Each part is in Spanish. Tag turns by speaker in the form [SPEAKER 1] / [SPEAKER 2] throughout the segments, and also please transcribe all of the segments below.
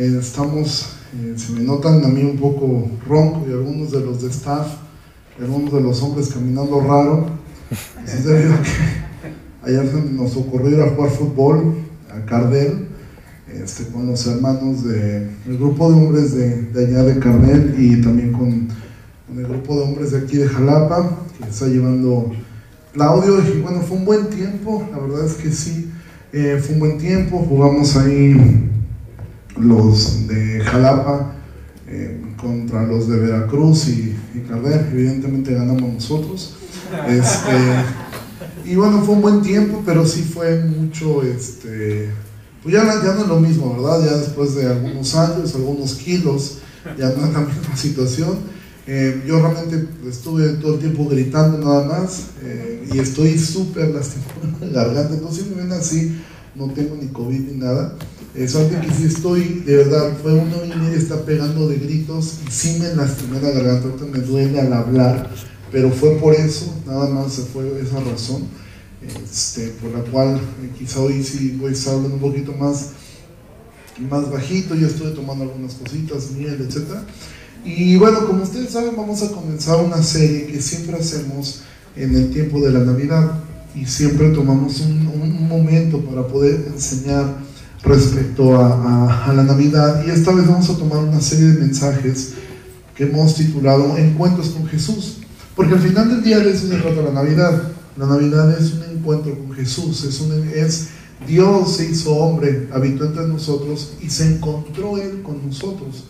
[SPEAKER 1] Eh, estamos, eh, se me notan a mí un poco ronco y algunos de los de staff, algunos de los hombres caminando raro. Es debido a que ayer nos ocurrió ir a jugar fútbol a Cardel este, con los hermanos del grupo de hombres de, allá de Cardel y también con, con, el grupo de hombres de aquí de Jalapa, que está llevando Claudio. Y bueno, fue un buen tiempo, la verdad es que sí, eh, fue un buen tiempo. Jugamos ahí los de Jalapa eh, contra los de Veracruz y, y. Evidentemente ganamos nosotros. Este, y bueno, fue un buen tiempo, pero sí fue mucho, este, pues ya, ya no es lo mismo, ¿verdad? Ya después de algunos años, algunos kilos, ya no es la misma situación. Eh, yo realmente estuve todo el tiempo gritando nada más eh, y estoy súper lastimado en la garganta. Entonces, si me ven así, no tengo ni COVID ni nada. Es que sí estoy, de verdad, fue una media está pegando de gritos y sí me lastimé la garganta. Me duele al hablar, pero fue por eso, nada más se fue esa razón este, por la cual eh, quizá hoy sí voy a estar hablando un poquito más, más bajito, ya estuve tomando algunas cositas, miel, etc. Y bueno, como ustedes saben, vamos a comenzar una serie que siempre hacemos en el tiempo de la Navidad y siempre tomamos un, un momento para poder enseñar respecto a, la Navidad y esta vez vamos a tomar una serie de mensajes que hemos titulado Encuentros con Jesús, porque al final del día de eso se trata la Navidad. La Navidad es un encuentro con Jesús, es, es Dios se hizo hombre, habitó entre nosotros y se encontró Él con nosotros.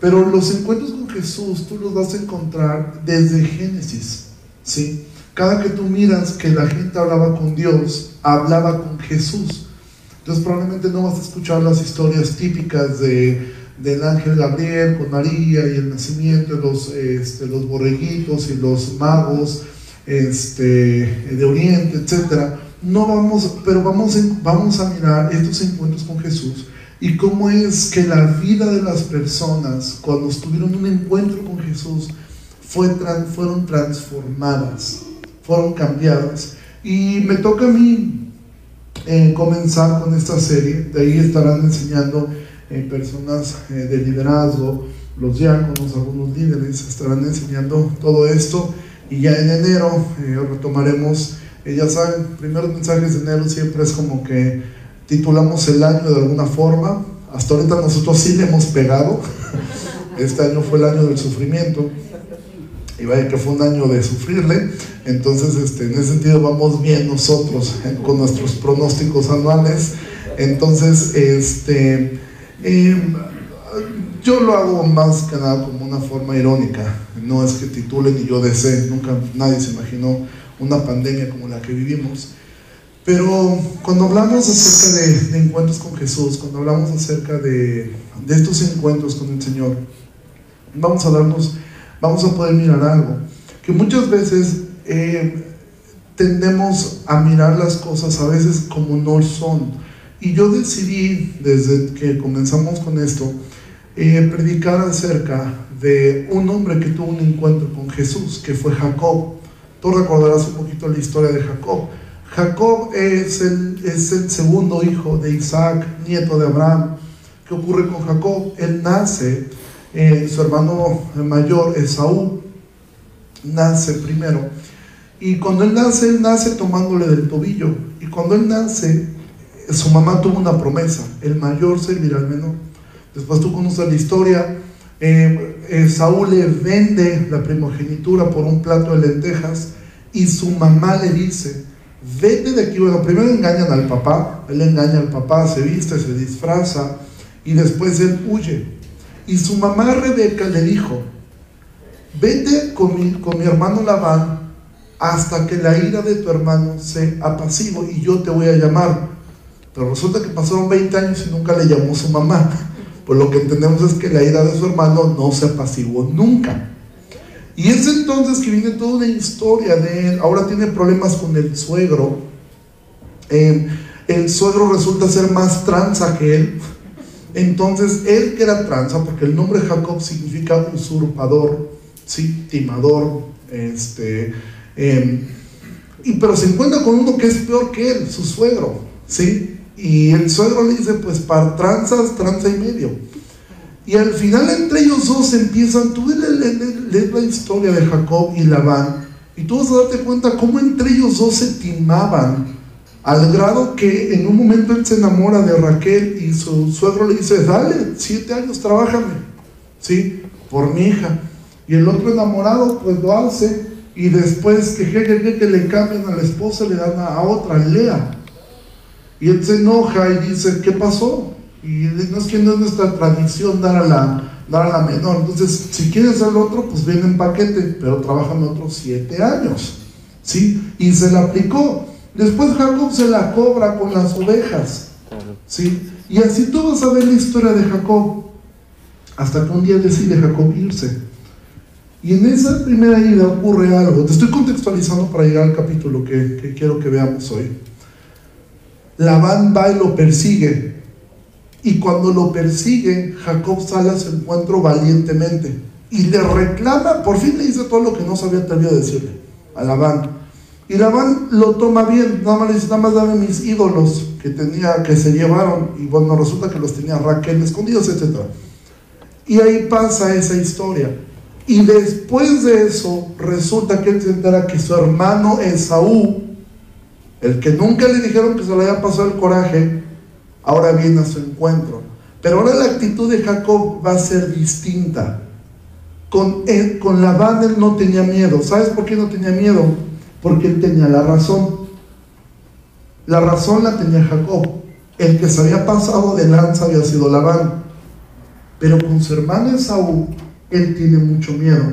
[SPEAKER 1] Pero los encuentros con Jesús tú los vas a encontrar desde Génesis, ¿sí? Cada que tú miras que la gente hablaba con Dios, hablaba con Jesús. Entonces probablemente no vas a escuchar las historias típicas de, del ángel Gabriel con María y el nacimiento de los, este, los borreguitos y los magos este, de Oriente, etcétera, no vamos, pero vamos, vamos a mirar estos encuentros con Jesús y cómo es que la vida de las personas cuando tuvieron un encuentro con Jesús fue, fueron transformadas, fueron cambiadas. Y me toca a mí eh, comenzar con esta serie, de ahí estarán enseñando eh, personas eh, de liderazgo, los diáconos, algunos líderes estarán enseñando todo esto. Y ya en enero eh, retomaremos, ya saben, primeros mensajes de enero siempre es como que titulamos el año de alguna forma. Hasta ahorita nosotros sí le hemos pegado. Este año fue el año del sufrimiento. Y vaya que fue un año de sufrirle. Entonces, este, en ese sentido vamos bien nosotros eh, con nuestros pronósticos anuales. Entonces, este, eh, yo lo hago más que nada como una forma irónica. No es que titulen y yo desee. Nunca nadie se imaginó una pandemia como la que vivimos. Pero cuando hablamos acerca de, de encuentros con Jesús, cuando hablamos acerca de, de, estos encuentros con el Señor, vamos a darnos, vamos a poder mirar algo. Que muchas veces eh, tendemos a mirar las cosas a veces como no son. Y yo decidí, desde que comenzamos con esto, eh, predicar acerca de un hombre que tuvo un encuentro con Jesús, que fue Jacob. Tú recordarás un poquito la historia de Jacob. Jacob es el, es el segundo hijo de Isaac, nieto de Abraham. ¿Qué ocurre con Jacob? Él nace, eh, su hermano mayor, Esaú, nace primero. Y cuando él nace, él nace tomándole del tobillo. Y cuando él nace, su mamá tuvo una promesa, el mayor servirá al menor. Después tú conoces la historia. Eh, eh, Saúl le vende la primogenitura por un plato de lentejas y su mamá le dice, vete de aquí. Bueno, primero engañan al papá, él engaña al papá, se viste, se disfraza y después él huye. Y su mamá Rebeca le dijo, vete con mi, con mi hermano Labán hasta que la ira de tu hermano se apacigüe y yo te voy a llamar. Pero resulta que pasaron 20 años y nunca le llamó su mamá. Pues lo que entendemos es que la ira de su hermano no se apaciguó nunca. Y es entonces que viene toda una historia de él. Ahora tiene problemas con el suegro. Eh, el suegro resulta ser más tranza que él. Entonces, él que era tranza, porque el nombre Jacob significa usurpador, ¿sí? timador, este, eh, y, pero se encuentra con uno que es peor que él, su suegro, ¿sí? Y el suegro le dice, pues para tranzas, tranza y medio. Y al final entre ellos dos empiezan, tú lees la historia de Jacob y Labán, y tú vas a darte cuenta cómo entre ellos dos se timaban, al grado que en un momento él se enamora de Raquel y su suegro le dice, dale, siete años, trabájame, ¿sí? Por mi hija. Y el otro enamorado pues lo hace y después que, que, le cambian a la esposa le dan a, otra, Lea. Y él se enoja y dice, ¿qué pasó? Y no es que no es nuestra tradición dar a la, dar a la menor. Entonces, si quieres al otro, pues viene en paquete, pero trabajan otros siete años. ¿Sí? Y se la aplicó. Después Jacob se la cobra con las ovejas. ¿Sí? Y así tú vas a ver la historia de Jacob. Hasta que un día decide Jacob irse. Y en esa primera ida ocurre algo. Te estoy contextualizando para llegar al capítulo que, quiero que veamos hoy. Labán va y lo persigue. Y cuando lo persigue, Jacob sale a su encuentro valientemente. Y le reclama, por fin le dice todo lo que no sabía atrevido a decirle a Labán. Y Labán lo toma bien, nada más le dice, nada más dame mis ídolos que tenía, que se llevaron. Y bueno, resulta que los tenía Raquel escondidos, etc. Y ahí pasa esa historia. Y después de eso, resulta que él se entera que su hermano Esaú, el que nunca le dijeron que se le había pasado el coraje, ahora viene a su encuentro. Pero ahora la actitud de Jacob va a ser distinta. Con, él, con Labán él no tenía miedo. ¿Sabes por qué no tenía miedo? Porque él tenía la razón. La razón la tenía Jacob. El que se había pasado de lanza había sido Labán. Pero con su hermano Esaú él tiene mucho miedo.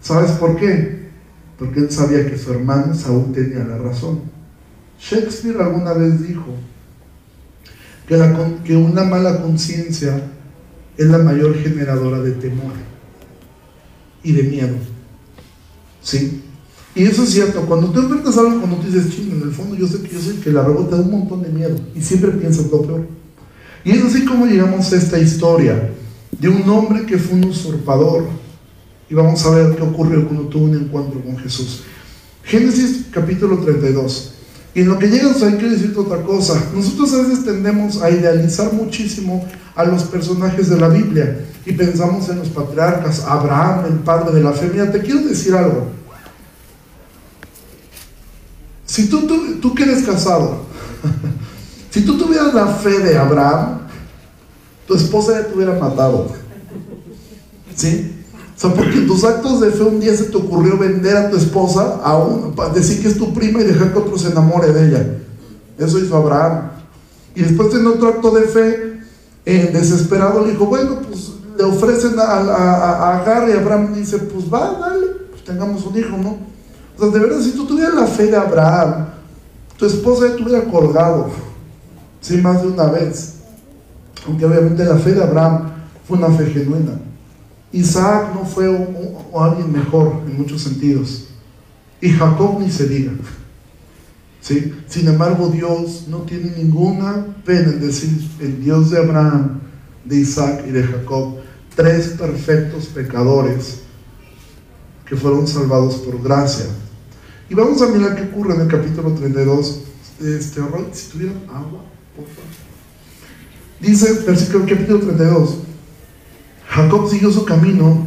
[SPEAKER 1] ¿Sabes por qué? Porque él sabía que su hermano Saúl tenía la razón. Shakespeare alguna vez dijo que, que una mala conciencia es la mayor generadora de temor y de miedo. ¿Sí? Y eso es cierto, cuando tú enfrentas algo, cuando tú dices, ching, en el fondo yo sé que yo sé que la rebota da un montón de miedo y siempre piensas lo peor. Y es así como llegamos a esta historia de un hombre que fue un usurpador. Y vamos a ver qué ocurrió cuando tuvo un encuentro con Jesús. Génesis capítulo 32. Y en lo que llegas ahí quiero decirte otra cosa. Nosotros a veces tendemos a idealizar muchísimo a los personajes de la Biblia y pensamos en los patriarcas, Abraham, el padre de la fe. Mira, te quiero decir algo. Si tú, tú, tú que eres casado, si tú tuvieras la fe de Abraham, tu esposa ya te hubiera matado. ¿Sí? O sea, porque tus actos de fe un día se te ocurrió vender a tu esposa a un, para decir que es tu prima y dejar que otro se enamore de ella. Eso hizo Abraham. Y después en otro acto de fe, eh, desesperado, le dijo, bueno, pues le ofrecen a, a, Agar y Abraham dice, pues va, dale, pues tengamos un hijo, ¿no? O sea, de verdad, si tú tuvieras la fe de Abraham, tu esposa ya te colgado, sí, más de una vez aunque obviamente la fe de Abraham fue una fe genuina. Isaac no fue alguien mejor en muchos sentidos. Y Jacob ni se diga. ¿Sí? Sin embargo, Dios no tiene ninguna pena en decir el Dios de Abraham, de Isaac y de Jacob, tres perfectos pecadores que fueron salvados por gracia. Y vamos a mirar qué ocurre en el capítulo 32. Este, si tuvieran agua, por favor. Dice, versículo capítulo 32, Jacob siguió su camino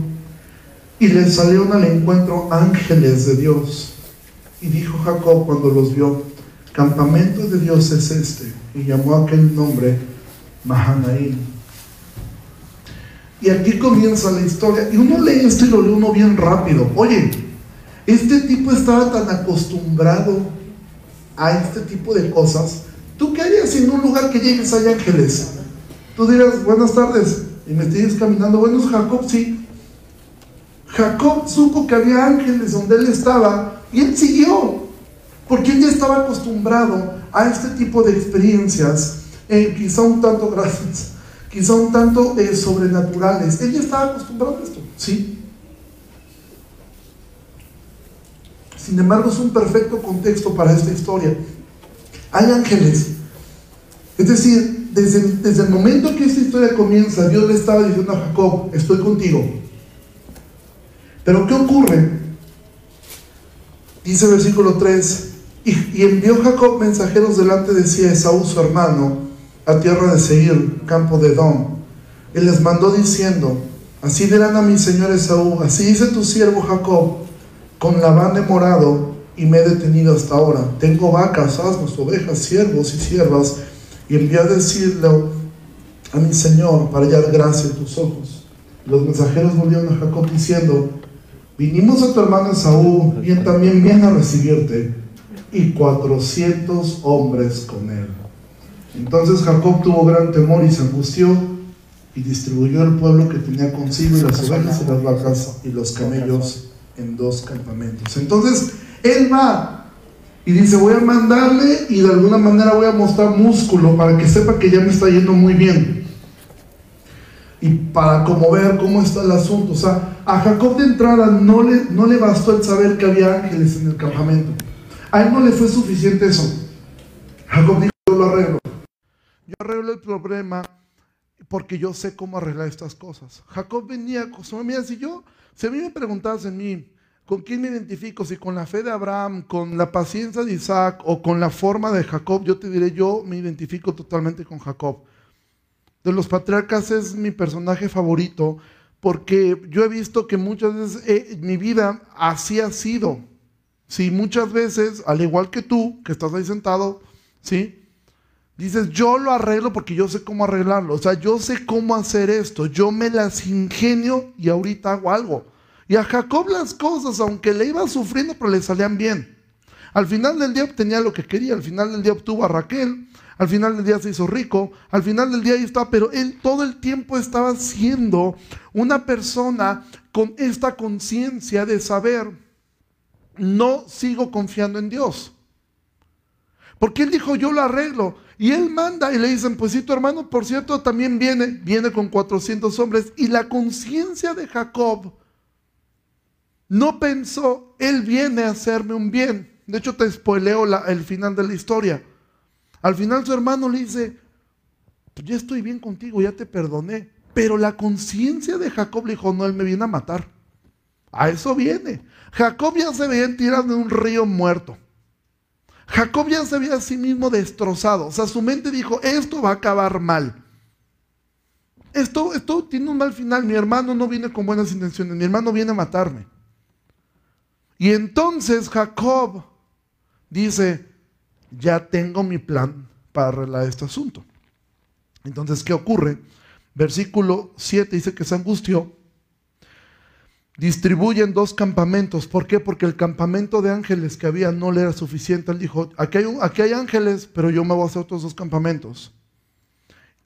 [SPEAKER 1] y le salieron al encuentro ángeles de Dios. Y dijo Jacob cuando los vio, campamento de Dios es este. Y llamó aquel nombre Mahanaim. Y aquí comienza la historia. Y uno lee esto y lo lee uno bien rápido. Oye, este tipo estaba tan acostumbrado a este tipo de cosas. ¿Tú qué harías en un lugar que llegues hay ángeles? Tú dirás, buenas tardes, y me sigues caminando. Bueno, es Jacob, sí. Jacob supo que había ángeles donde él estaba y él siguió, porque él ya estaba acostumbrado a este tipo de experiencias, eh, quizá un tanto gracias, quizá un tanto eh, sobrenaturales. Él ya estaba acostumbrado a esto, sí. Sin embargo, es un perfecto contexto para esta historia. Hay ángeles. Es decir, desde, el momento que esta historia comienza, Dios le estaba diciendo a Jacob, estoy contigo. Pero ¿qué ocurre? Dice el versículo 3, y, envió Jacob mensajeros delante de sí a Esaú su hermano, a tierra de Seir, campo de Edom. Él les mandó diciendo, así dirán a mi señor Esaú, así dice tu siervo Jacob, con Labán he morado y me he detenido hasta ahora. Tengo vacas, asnos, ovejas, siervos y siervas, y envié a decirlo a mi señor para hallar gracia en tus ojos. Los mensajeros volvieron a Jacob diciendo, vinimos a tu hermano Esaú, y él también viene a recibirte, y cuatrocientos hombres con él. Entonces Jacob tuvo gran temor y se angustió y distribuyó el pueblo que tenía consigo las ovejas y las vacas y los camellos en dos campamentos. Entonces él va y dice, voy a mandarle y de alguna manera voy a mostrar músculo para que sepa que ya me está yendo muy bien. Y para como ver cómo está el asunto. O sea, a Jacob de entrada no le, no le bastó el saber que había ángeles en el campamento. A él no le fue suficiente eso. Jacob dijo, yo lo arreglo. Yo arreglo el problema porque yo sé cómo arreglar estas cosas. Jacob venía, mira, si yo, si a mí me preguntas en mí, ¿con quién me identifico? Si con la fe de Abraham, con la paciencia de Isaac o con la forma de Jacob, yo te diré, yo me identifico totalmente con Jacob. De los patriarcas es mi personaje favorito porque yo he visto que muchas veces eh, mi vida así ha sido. Sí, muchas veces, al igual que tú, que estás ahí sentado, ¿sí? Dices, yo lo arreglo porque yo sé cómo arreglarlo. O sea, yo sé cómo hacer esto. Yo me las ingenio y ahorita hago algo. Y a Jacob las cosas, aunque le iba sufriendo, pero le salían bien. Al final del día obtenía lo que quería. Al final del día obtuvo a Raquel. Al final del día se hizo rico. Al final del día ahí está. Pero él todo el tiempo estaba siendo una persona con esta conciencia de saber, no sigo confiando en Dios. Porque él dijo, yo lo arreglo. Y él manda y le dicen, pues sí, tu hermano, por cierto, también viene, viene con 400 hombres. Y la conciencia de Jacob no pensó, él viene a hacerme un bien. De hecho, te spoileo el final de la historia. Al final su hermano le dice, pues ya estoy bien contigo, ya te perdoné. Pero la conciencia de Jacob le dijo, no, él me viene a matar. A eso viene. Jacob ya se veía tirado en un río muerto. Jacob ya se había a sí mismo destrozado. O sea, su mente dijo, esto va a acabar mal. Esto, esto tiene un mal final. Mi hermano no viene con buenas intenciones. Mi hermano viene a matarme. Y entonces Jacob dice, ya tengo mi plan para arreglar este asunto. Entonces, ¿qué ocurre? Versículo 7 dice que se angustió distribuyen dos campamentos. ¿Por qué? Porque el campamento de ángeles que había no le era suficiente. Él dijo, aquí hay, aquí hay ángeles, pero yo me voy a hacer otros dos campamentos.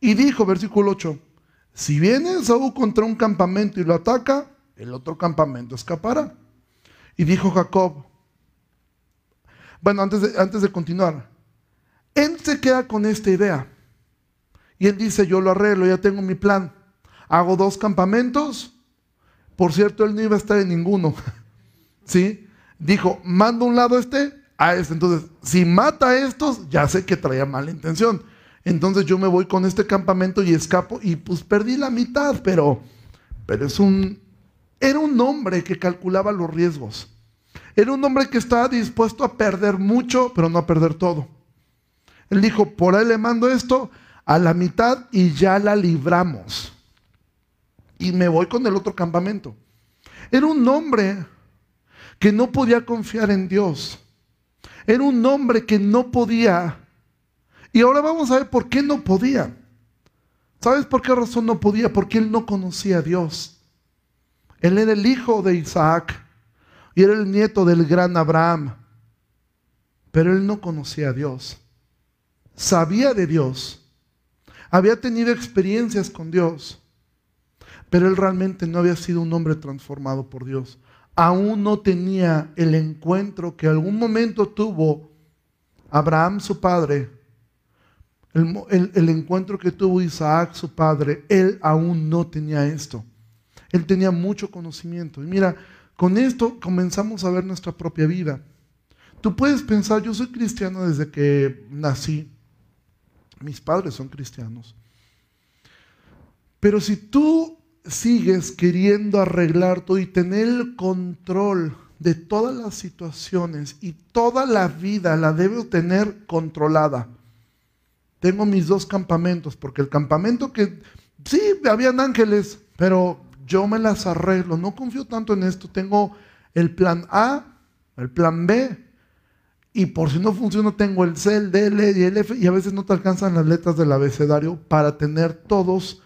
[SPEAKER 1] Y dijo, versículo 8, si viene Saúl contra un campamento y lo ataca, el otro campamento escapará. Y dijo Jacob, bueno, antes antes de continuar, él se queda con esta idea. Y él dice, yo lo arreglo, ya tengo mi plan. Hago dos campamentos por cierto, él no iba a estar en ninguno. ¿Sí? Dijo, mando un lado este a este. Entonces, si mata a estos, ya sé que traía mala intención. Entonces yo me voy con este campamento y escapo y pues perdí la mitad, pero, pero es un, era un hombre que calculaba los riesgos. Era un hombre que estaba dispuesto a perder mucho, pero no a perder todo. Él dijo, por ahí le mando esto a la mitad y ya la libramos y me voy con el otro campamento. Era un hombre que no podía confiar en Dios. Era un hombre que no podía. Y ahora vamos a ver por qué no podía. ¿Sabes por qué razón no podía? Porque él no conocía a Dios. Él era el hijo de Isaac y era el nieto del gran Abraham. Pero él no conocía a Dios. Sabía de Dios. Había tenido experiencias con Dios pero él realmente no había sido un hombre transformado por Dios. Aún no tenía el encuentro que algún momento tuvo Abraham su padre, el, el, encuentro que tuvo Isaac su padre, él aún no tenía esto. Él tenía mucho conocimiento. Y mira, con esto comenzamos a ver nuestra propia vida. Tú puedes pensar, yo soy cristiano desde que nací. Mis padres son cristianos. Pero si tú sigues queriendo arreglar todo y tener el control de todas las situaciones y toda la vida la debo tener controlada. Tengo mis dos campamentos, porque el campamento que sí, habían ángeles, pero yo me las arreglo, no confío tanto en esto, tengo el plan A, el plan B, y por si no funciona tengo el C, el D, el E y el F, y a veces no te alcanzan las letras del abecedario para tener todos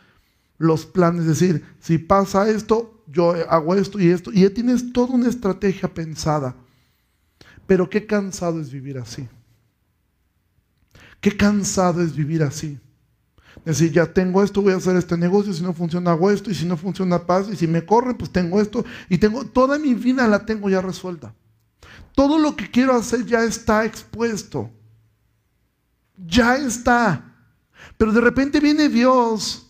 [SPEAKER 1] los planes, es decir, si pasa esto, yo hago esto y esto, y ya tienes toda una estrategia pensada. Pero qué cansado es vivir así. Qué cansado es vivir así. Decir, ya tengo esto, voy a hacer este negocio, si no funciona hago esto, y si no funciona paz, y si me corren, pues tengo esto, y tengo toda mi vida la tengo ya resuelta. Todo lo que quiero hacer ya está expuesto. Ya está. Pero de repente viene Dios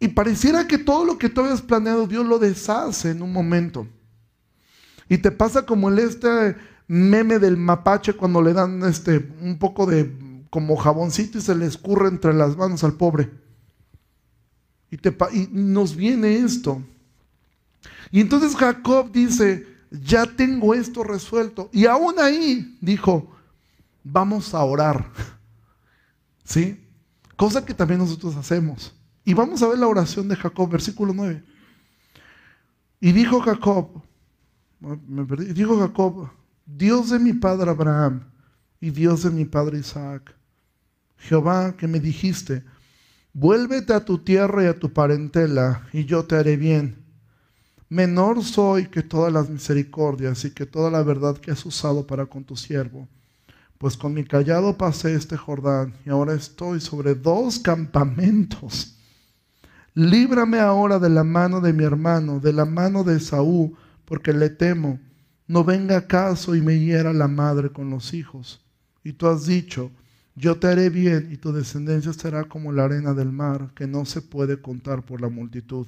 [SPEAKER 1] y pareciera que todo lo que tú habías planeado Dios lo deshace en un momento. Y te pasa como el este meme del mapache cuando le dan este un poco de como jaboncito y se le escurre entre las manos al pobre. Y, te, y nos viene esto. Y entonces Jacob dice, ya tengo esto resuelto. Y aún ahí dijo, vamos a orar. ¿Sí? Cosa que también nosotros hacemos. Y vamos a ver la oración de Jacob, versículo 9. Y dijo Jacob, perdí, dijo Jacob, Dios de mi padre Abraham y Dios de mi padre Isaac, Jehová que me dijiste, vuélvete a tu tierra y a tu parentela, y yo te haré bien. Menor soy que todas las misericordias y que toda la verdad que has usado para con tu siervo. Pues con mi callado pasé este Jordán y ahora estoy sobre dos campamentos líbrame ahora de la mano de mi hermano, de la mano de Saúl, porque le temo. No venga acaso y me hiera la madre con los hijos. Y tú has dicho, yo te haré bien y tu descendencia será como la arena del mar, que no se puede contar por la multitud.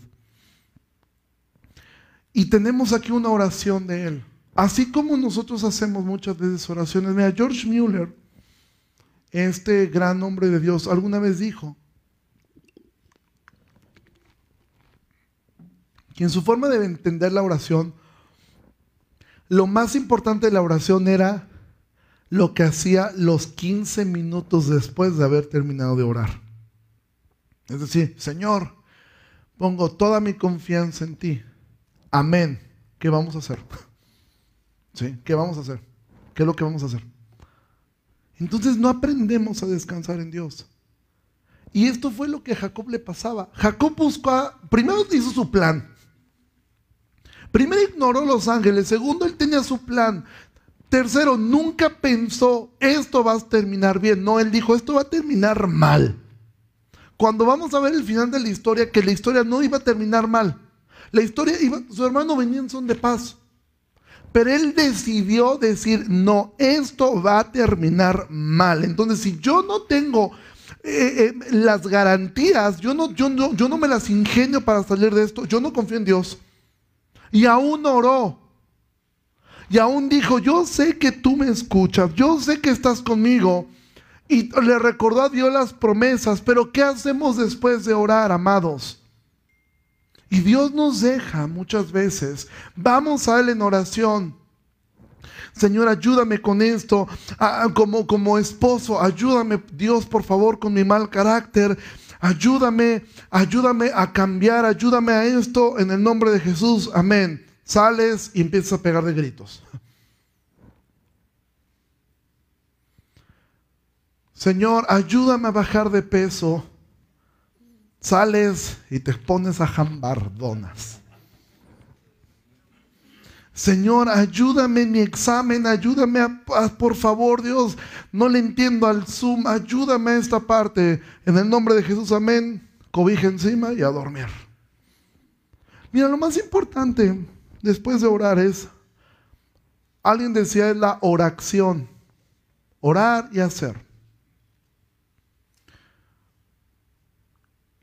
[SPEAKER 1] Y tenemos aquí una oración de él. Así como nosotros hacemos muchas veces oraciones. Mira, George Mueller, este gran hombre de Dios, alguna vez dijo, En su forma de entender la oración, lo más importante de la oración era lo que hacía los 15 minutos después de haber terminado de orar. Es decir, Señor, pongo toda mi confianza en ti. Amén. ¿Qué vamos a hacer? ¿Sí? ¿Qué vamos a hacer? ¿Qué es lo que vamos a hacer? Entonces no aprendemos a descansar en Dios. Y esto fue lo que a Jacob le pasaba. Jacob buscó, primero hizo su plan. Primero ignoró los ángeles, segundo, él tenía su plan. Tercero, nunca pensó, esto va a terminar bien. No, él dijo, esto va a terminar mal. Cuando vamos a ver el final de la historia, que la historia no iba a terminar mal. La historia iba, su hermano venía en son de paz. Pero él decidió decir, no, esto va a terminar mal. Entonces, si yo no tengo eh, eh, las garantías, yo no, yo, no, yo no me las ingenio para salir de esto, yo no confío en Dios. Y aún oró. Y aún dijo, yo sé que tú me escuchas, yo sé que estás conmigo. Y le recordó a Dios las promesas, pero ¿qué hacemos después de orar, amados? Y Dios nos deja muchas veces. Vamos a Él en oración. Señor, ayúdame con esto. como, como esposo, ayúdame, Dios, por favor, con mi mal carácter ayúdame, ayúdame a cambiar, ayúdame a esto en el nombre de Jesús, amén. Sales y empiezas a pegar de gritos. Señor, ayúdame a bajar de peso. Sales y te pones a jambar donas. Señor, ayúdame en mi examen, ayúdame, a, por favor, Dios, no le entiendo al Zoom, ayúdame a esta parte. En el nombre de Jesús, amén. Cobija encima y a dormir. Mira, lo más importante después de orar es, alguien decía, es la oración. Orar y hacer.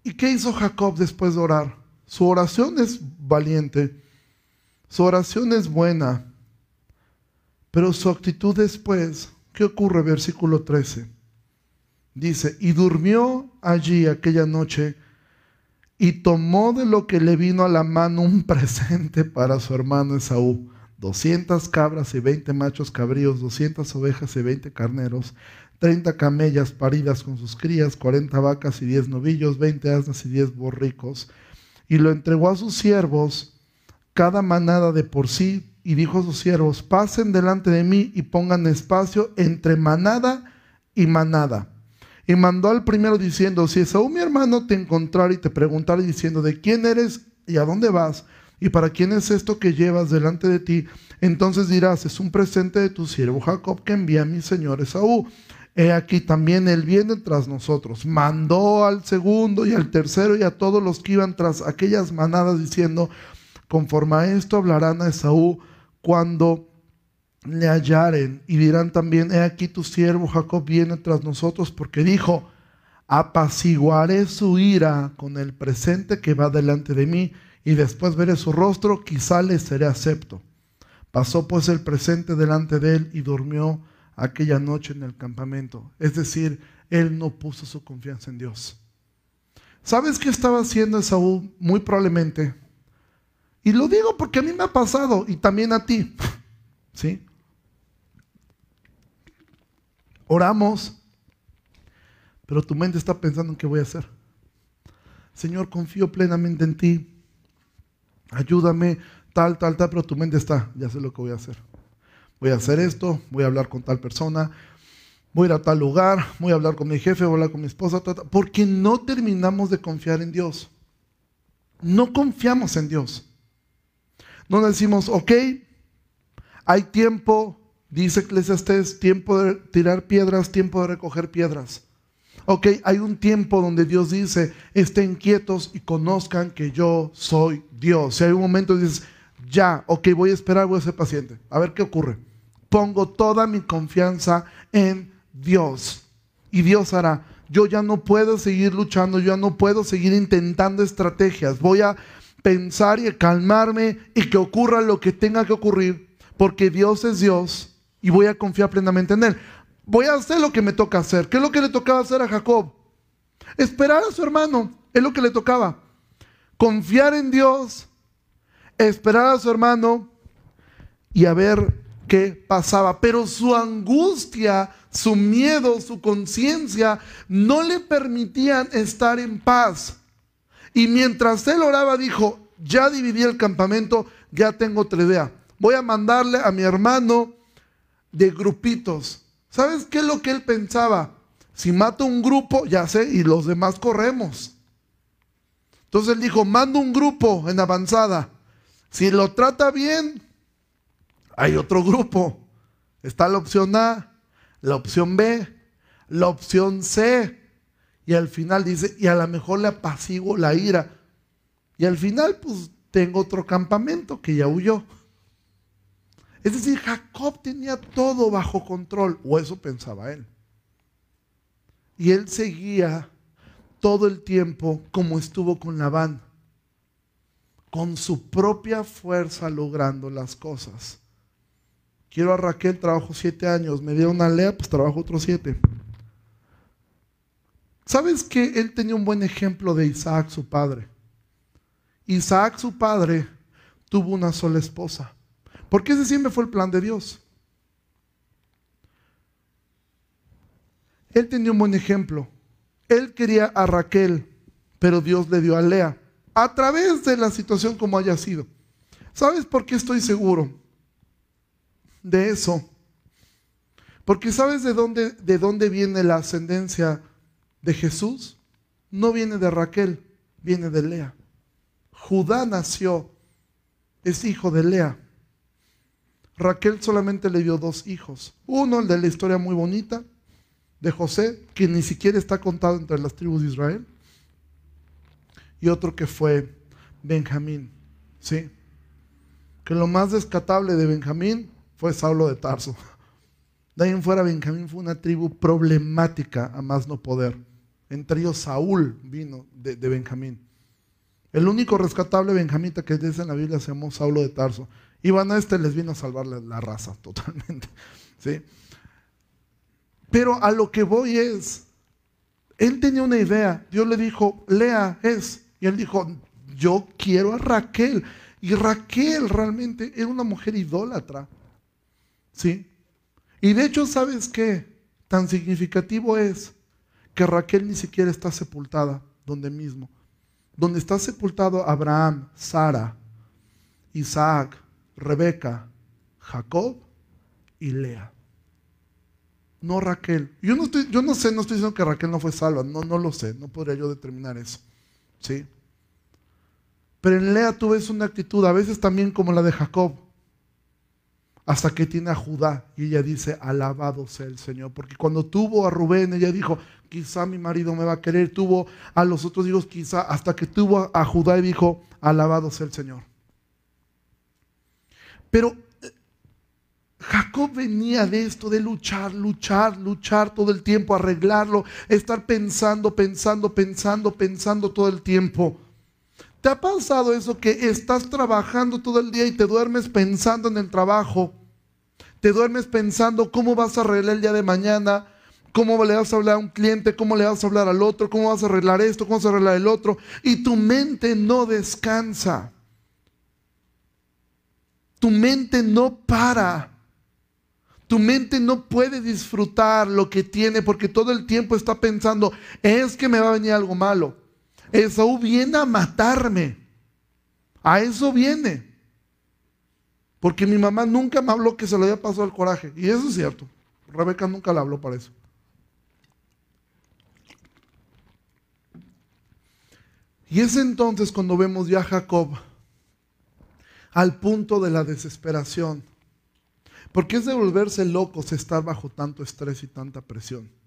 [SPEAKER 1] ¿Y qué hizo Jacob después de orar? Su oración es valiente su oración es buena, pero su actitud después, ¿qué ocurre? Versículo 13. Dice, y durmió allí aquella noche y tomó de lo que le vino a la mano un presente para su hermano Esaú. 200 cabras y 20 machos cabríos, 200 ovejas y 20 carneros, 30 camellas paridas con sus crías, 40 vacas y 10 novillos, 20 asnas y 10 borricos. Y lo entregó a sus siervos, cada manada de por sí, y dijo a sus siervos, pasen delante de mí y pongan espacio entre manada y manada. Y mandó al primero diciendo, si Esaú mi hermano te encontrara y te preguntara diciendo, ¿de quién eres y a dónde vas? ¿Y para quién es esto que llevas delante de ti? Entonces dirás, es un presente de tu siervo Jacob que envía a mi señor Esaú. He aquí también él viene tras nosotros. Mandó al segundo y al tercero y a todos los que iban tras aquellas manadas diciendo, conforme a esto hablarán a Esaú cuando le hallaren y dirán también, he aquí tu siervo Jacob viene tras nosotros porque dijo, apaciguaré su ira con el presente que va delante de mí y después veré su rostro, quizá le seré acepto. Pasó pues el presente delante de él y durmió aquella noche en el campamento. Es decir, él no puso su confianza en Dios. ¿Sabes qué estaba haciendo Esaú? Muy probablemente. Y lo digo porque a mí me ha pasado y también a ti. ¿Sí? Oramos, pero tu mente está pensando en qué voy a hacer. Señor, confío plenamente en ti. Ayúdame, tal, tal, tal, pero tu mente está, ya sé lo que voy a hacer. Voy a hacer esto, voy a hablar con tal persona, voy a ir a tal lugar, voy a hablar con mi jefe, voy a hablar con mi esposa, porque no terminamos de confiar en Dios. No confiamos en Dios. No decimos, ok, hay tiempo, Dice Eclesiastes, tiempo de tirar piedras, tiempo de recoger piedras. Ok, hay un tiempo donde Dios dice, estén quietos y conozcan que yo soy Dios. Si hay un momento dices, ya, ok, voy a esperar, voy a ser paciente. A ver qué ocurre. Pongo toda mi confianza en Dios. Y Dios hará. Yo ya no puedo seguir luchando, yo ya no puedo seguir intentando estrategias. Voy a pensar y calmarme y que ocurra lo que tenga que ocurrir, porque Dios es Dios y voy a confiar plenamente en Él. Voy a hacer lo que me toca hacer. ¿Qué es lo que le tocaba hacer a Jacob? Esperar a su hermano. Es lo que le tocaba. Confiar en Dios, esperar a su hermano y a ver qué pasaba. Pero su angustia, su miedo, su conciencia no le permitían estar en paz. Y mientras él oraba, dijo, ya dividí el campamento, ya tengo otra idea. Voy a mandarle a mi hermano de grupitos. ¿Sabes qué es lo que él pensaba? Si mato un grupo, ya sé, y los demás corremos. Entonces él dijo, mando un grupo en avanzada. Si lo trata bien, hay otro grupo. Está la opción A, la opción B, la opción C. Y al final dice, y a lo mejor le apaciguo la ira. Y al final, pues tengo otro campamento que ya huyó. Es decir, Jacob tenía todo bajo control, o eso pensaba él. Y él seguía todo el tiempo como estuvo con Labán, con su propia fuerza logrando las cosas. Quiero a Raquel, trabajo siete años, me dio una lea, pues trabajo otros siete. ¿Sabes que él tenía un buen ejemplo de Isaac, su padre? Isaac, su padre, tuvo una sola esposa. Porque ese siempre fue el plan de Dios. Él tenía un buen ejemplo. Él quería a Raquel, pero Dios le dio a Lea, a través de la situación como haya sido. ¿Sabes por qué estoy seguro de eso? Porque ¿sabes de dónde, de dónde viene la ascendencia de Jesús? No viene de Raquel, viene de Lea. Judá nació, es hijo de Lea. Raquel solamente le dio dos hijos. Uno, el de la historia muy bonita de José, que ni siquiera está contado entre las tribus de Israel. Y otro que fue Benjamín. ¿Sí? Que lo más descatable de Benjamín fue Saulo de Tarso. De ahí en fuera, Benjamín fue una tribu problemática a más no poder. Entre ellos, Saúl vino de, Benjamín. El único rescatable benjamita que dice en la Biblia se llamó Saulo de Tarso. Bueno, este les vino a salvar la, raza totalmente. ¿sí? Pero a lo que voy es, él tenía una idea. Dios le dijo, Lea es. Y él dijo, yo quiero a Raquel. Y Raquel realmente era una mujer idólatra. ¿Sí? Y de hecho, ¿sabes qué? Tan significativo es que Raquel ni siquiera está sepultada donde mismo. Donde está sepultado Abraham, Sara, Isaac, Rebeca, Jacob y Lea. No Raquel. Yo no, estoy, yo no sé, no estoy diciendo que Raquel no fue salva, no, no lo sé, no podría yo determinar eso. ¿Sí? Pero en Lea tú ves una actitud, a veces también como la de Jacob, hasta que tiene a Judá y ella dice, alabado sea el Señor, porque cuando tuvo a Rubén, ella dijo, quizá mi marido me va a querer, tuvo a los otros hijos, quizá, hasta que tuvo a Judá y dijo, alabado sea el Señor. Pero eh, Jacob venía de esto, de luchar, luchar, luchar todo el tiempo, arreglarlo, estar pensando, pensando, pensando, pensando todo el tiempo. ¿Te ha pasado eso que estás trabajando todo el día y te duermes pensando en el trabajo? Te duermes pensando cómo vas a arreglar el día de mañana, cómo le vas a hablar a un cliente, cómo le vas a hablar al otro, cómo vas a arreglar esto, cómo vas a arreglar el otro. Y tu mente no descansa. Tu mente no para. Tu mente no puede disfrutar lo que tiene porque todo el tiempo está pensando, es que me va a venir algo malo. Esaú viene a matarme. A eso viene. Porque mi mamá nunca me habló que se le había pasado el coraje. Y eso es cierto. Rebeca nunca le habló para eso. Y es entonces cuando vemos ya a Jacob al punto de la desesperación. Porque es de volverse locos estar bajo tanto estrés y tanta presión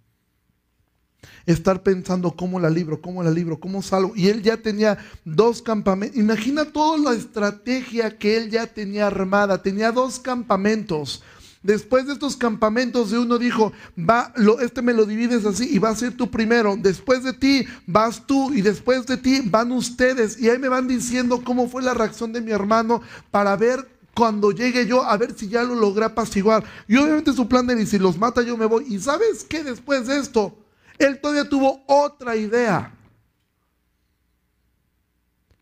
[SPEAKER 1] estar pensando cómo la libro, cómo la libro, cómo salgo. Y él ya tenía dos campamentos. Imagina toda la estrategia que él ya tenía armada. Tenía dos campamentos. Después de estos campamentos de uno dijo, va, lo, este me lo divides así y va a ser tú primero. Después de ti vas tú y después de ti van ustedes. Y ahí me van diciendo cómo fue la reacción de mi hermano para ver cuando llegue yo a ver si ya lo logré apaciguar. Y obviamente su plan de si los mata yo me voy. Y sabes qué después de esto él todavía tuvo otra idea.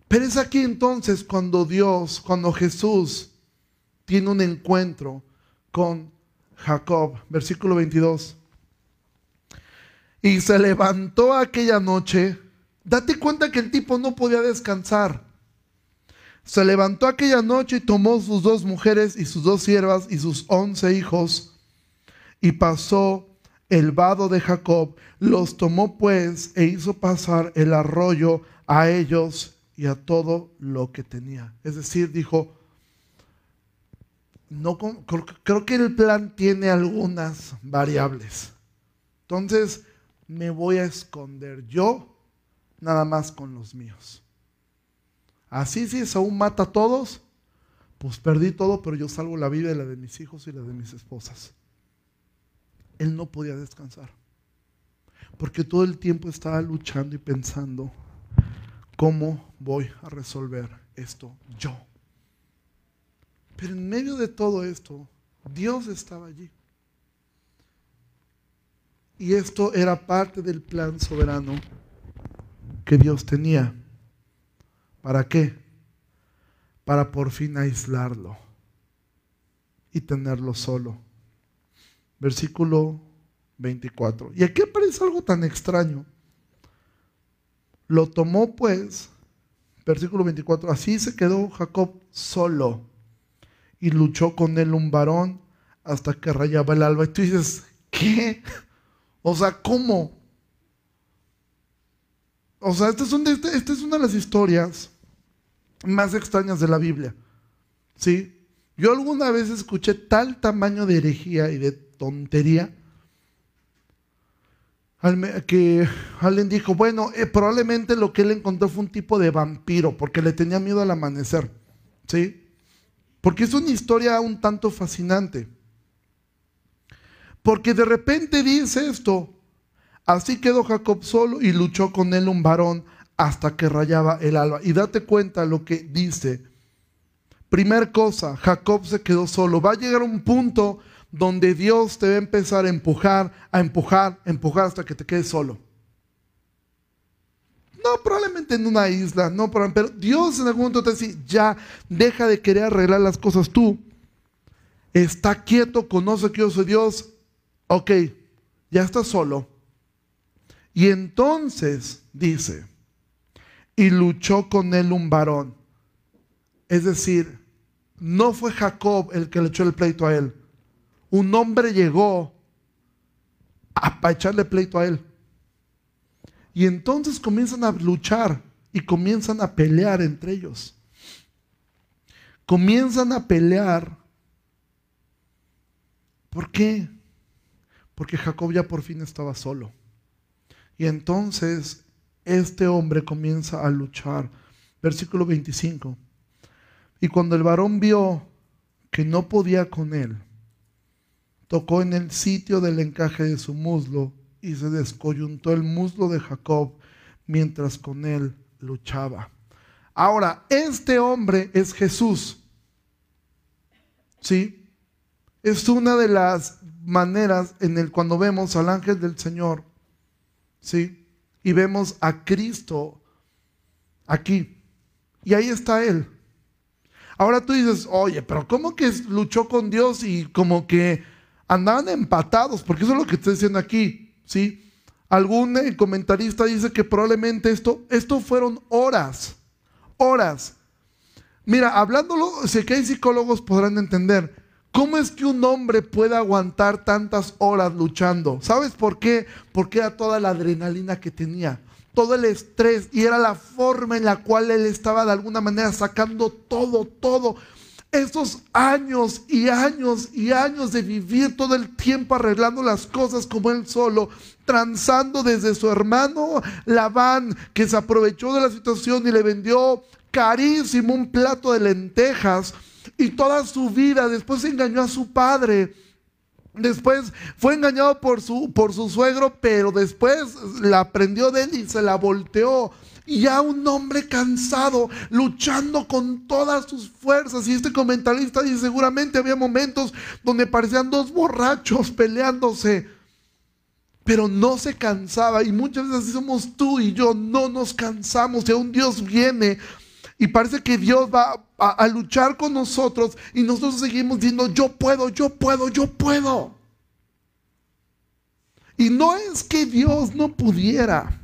[SPEAKER 1] Pero es aquí entonces cuando Dios, cuando Jesús tiene un encuentro con Jacob, versículo 22. Y se levantó aquella noche. Date cuenta que el tipo no podía descansar. Se levantó aquella noche y tomó sus dos mujeres y sus dos siervas y sus once hijos y pasó el vado de Jacob, los tomó pues e hizo pasar el arroyo a ellos y a todo lo que tenía. Es decir, dijo, no, creo que el plan tiene algunas variables. Entonces, me voy a esconder yo nada más con los míos. Así si Saúl mata a todos, pues perdí todo, pero yo salvo la vida y la de mis hijos y la de mis esposas él no podía descansar. Porque todo el tiempo estaba luchando y pensando, ¿cómo voy a resolver esto yo? Pero en medio de todo esto, Dios estaba allí. Y esto era parte del plan soberano que Dios tenía. ¿Para qué? Para por fin aislarlo y tenerlo solo versículo 24. Y aquí aparece algo tan extraño. Lo tomó pues, versículo 24, así se quedó Jacob solo y luchó con él un varón hasta que rayaba el alba. Y tú dices, ¿qué? O sea, ¿cómo? O sea, esta es, esta es una de las historias más extrañas de la Biblia. ¿Sí? Yo alguna vez escuché tal tamaño de herejía y de tontería. Que alguien dijo, bueno, eh, probablemente lo que él encontró fue un tipo de vampiro, porque le tenía miedo al amanecer. ¿Sí? Porque es una historia un tanto fascinante. Porque de repente dice esto, así quedó Jacob solo y luchó con él un varón hasta que rayaba el alba. Y date cuenta lo que dice. Primer cosa, Jacob se quedó solo. Va a llegar un punto donde Dios te va a empezar a empujar, a empujar, a empujar hasta que te quedes solo. No, probablemente en una isla, no, pero Dios en algún momento te dice, ya, deja de querer arreglar las cosas tú. Está quieto, conoce que yo soy Dios. Ok,
[SPEAKER 2] ya está solo. Y entonces dice, y luchó con él un varón. Es decir, no fue Jacob el que le echó el pleito a él. Un hombre llegó a, para echarle pleito a él. Y entonces comienzan a luchar y comienzan a pelear entre ellos. Comienzan a pelear. ¿Por qué? Porque Jacob ya por fin estaba solo. Y entonces este hombre comienza a luchar. Versículo 25. Y cuando el varón vio que no podía con él, tocó en el sitio del encaje de su muslo y se descoyuntó el muslo de Jacob mientras con él luchaba. Ahora, este hombre es Jesús. ¿Sí? Es una de las maneras en el cuando vemos al ángel del Señor, ¿sí? Y vemos a Cristo aquí. Y ahí está él. Ahora tú dices, oye, pero ¿cómo que luchó con Dios y como que andaban empatados? Porque eso es lo que estoy diciendo aquí, ¿sí? Algún eh, comentarista dice que probablemente esto, esto fueron horas, horas. Mira, hablándolo, sé que hay psicólogos podrán entender. ¿Cómo es que un hombre puede aguantar tantas horas luchando? ¿Sabes por qué? Porque era toda la adrenalina que tenía todo el estrés y era la forma en la cual él estaba de alguna manera sacando todo, todo. Esos años y años y años de vivir todo el tiempo arreglando las cosas como él solo, transando desde su hermano Labán, que se aprovechó de la situación y le vendió carísimo un plato de lentejas, y toda su vida después engañó a su padre Después fue engañado por su, por su suegro, pero después la aprendió de él y se la volteó. Y ya un hombre cansado, luchando con todas sus fuerzas. Y este comentarista dice, seguramente había momentos donde parecían dos borrachos peleándose. Pero no se cansaba. Y muchas veces así somos tú y yo, no nos cansamos. Y un Dios viene y parece que Dios va a, luchar con nosotros y nosotros seguimos diciendo, yo puedo, yo puedo, yo puedo. Y no es que Dios no pudiera.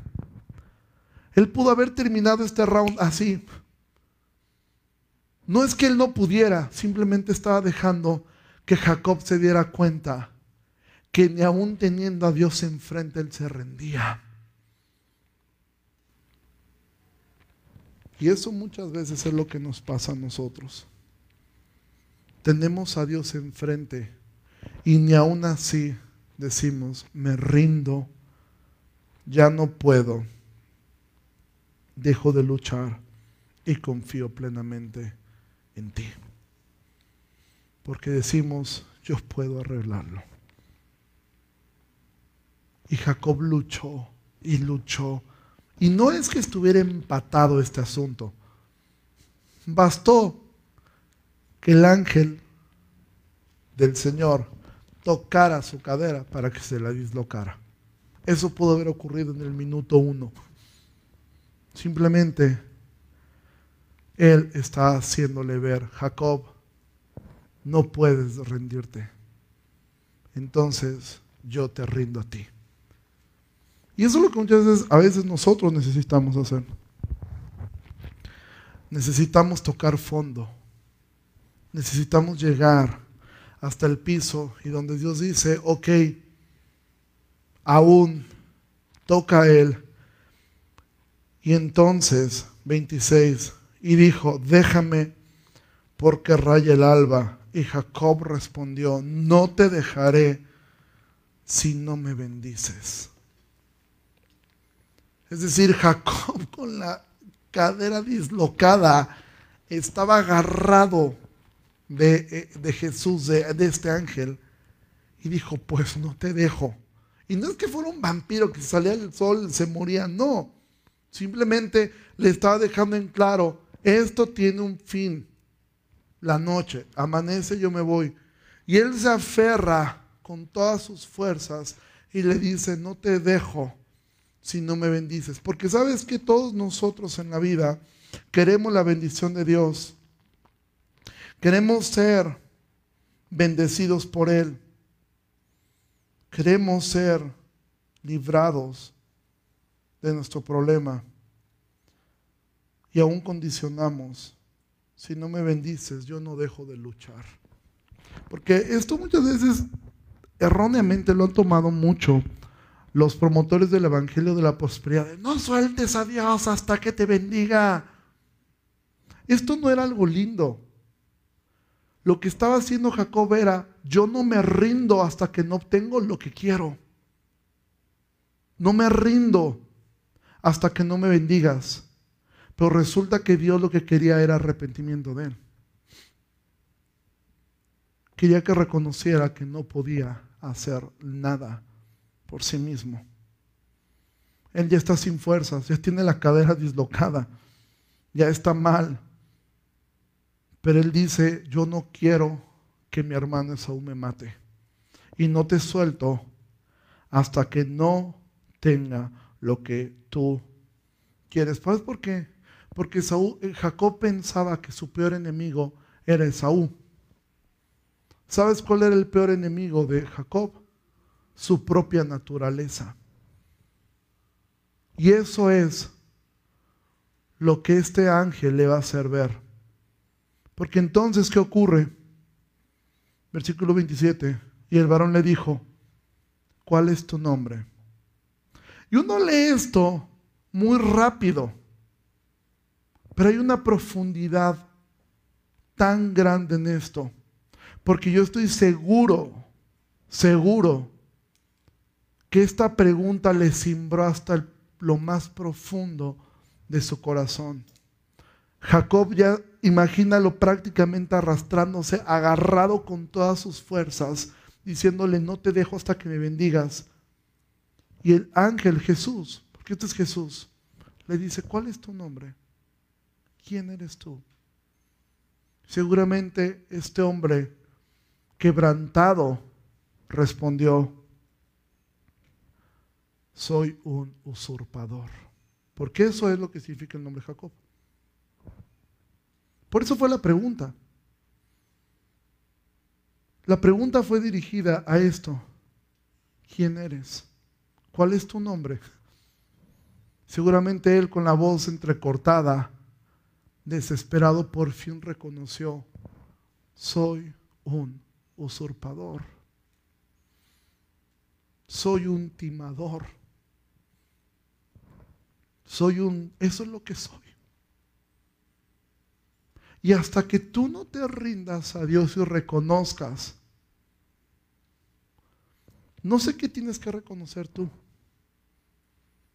[SPEAKER 2] Él pudo haber terminado este round así. No es que él no pudiera, simplemente estaba dejando que Jacob se diera cuenta que ni aún teniendo a Dios enfrente, él se rendía. Y eso muchas veces es lo que nos pasa a nosotros. Tenemos a Dios enfrente y ni aún así decimos, me rindo, ya no puedo, dejo de luchar y confío plenamente en ti. Porque decimos, yo puedo arreglarlo. Y Jacob luchó y luchó y no es que estuviera empatado este asunto. Bastó que el ángel del Señor tocara su cadera para que se la dislocara. Eso pudo haber ocurrido en el minuto uno. Simplemente Él está haciéndole ver, Jacob, no puedes rendirte. Entonces yo te rindo a ti. Y eso es lo que muchas veces, a veces nosotros necesitamos hacer. Necesitamos tocar fondo. Necesitamos llegar hasta el piso y donde Dios dice, ok, aún toca a Él. Y entonces, 26, y dijo, déjame porque raya el alba. Y Jacob respondió, no te dejaré si no me bendices. Es decir, Jacob con la cadera dislocada estaba agarrado de, eh, Jesús, de, de, este ángel, y dijo, pues no te dejo. Y no es que fuera un vampiro que salía el sol, se moría, no. Simplemente le estaba dejando en claro, esto tiene un fin. La noche, amanece, yo me voy. Y él se aferra con todas sus fuerzas y le dice, no te dejo si no me bendices. Porque sabes que todos nosotros en la vida queremos la bendición de Dios. Queremos ser bendecidos por Él. Queremos ser librados de nuestro problema. Y aún condicionamos, si no me bendices, yo no dejo de luchar. Porque esto muchas veces erróneamente lo han tomado mucho los promotores del Evangelio de la Prosperidad. No sueltes a Dios hasta que te bendiga. Esto no era algo lindo. Lo que estaba haciendo Jacob era, yo no me rindo hasta que no obtengo lo que quiero. No me rindo hasta que no me bendigas. Pero resulta que Dios lo que quería era arrepentimiento de él. Quería que reconociera que no podía hacer nada por sí mismo. Él ya está sin fuerzas, ya tiene la cadera dislocada, ya está mal. Pero él dice, yo no quiero que mi hermano Esaú me mate. Y no te suelto hasta que no tenga lo que tú quieres. ¿Sabes por qué? Porque eh, Jacob pensaba que su peor enemigo era Esaú. ¿Sabes cuál era el peor enemigo de Jacob? Su propia naturaleza. Y eso es lo que este ángel le va a hacer ver. Porque entonces, ¿qué ocurre? Versículo 27. Y el varón le dijo, ¿cuál es tu nombre? Uno lee esto muy rápido, pero hay una profundidad tan grande en esto, porque yo estoy seguro, seguro, que esta pregunta le cimbró hasta lo más profundo de su corazón. Jacob ya, imagínalo prácticamente arrastrándose, agarrado con todas sus fuerzas, diciéndole, no te dejo hasta que me bendigas. Y el ángel Jesús, porque este es Jesús, le dice, ¿cuál es tu nombre? ¿Quién eres tú? Seguramente este hombre quebrantado respondió, soy un usurpador. Porque eso es lo que significa el nombre Jacob. Por eso fue la pregunta. La pregunta fue dirigida a esto. ¿Quién eres? ¿Cuál es tu nombre? Seguramente él con la voz entrecortada, desesperado, por fin reconoció, soy un usurpador. Soy un timador. Soy un, eso es lo que soy. Y hasta que tú no te rindas a Dios y reconozcas, no sé qué tienes que reconocer tú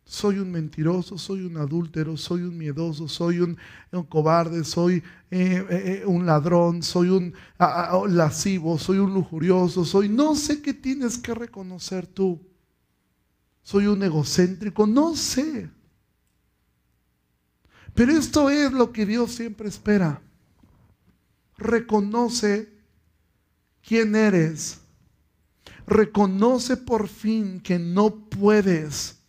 [SPEAKER 2] soy un mentiroso, soy un adúltero, soy un miedoso, soy un, cobarde, soy eh, eh, un ladrón, soy un lascivo, soy un lujurioso, soy no sé qué tienes que reconocer tú. Soy un egocéntrico, no sé. Pero esto es lo que Dios siempre espera. Reconoce quién eres. Reconoce por fin que no puedes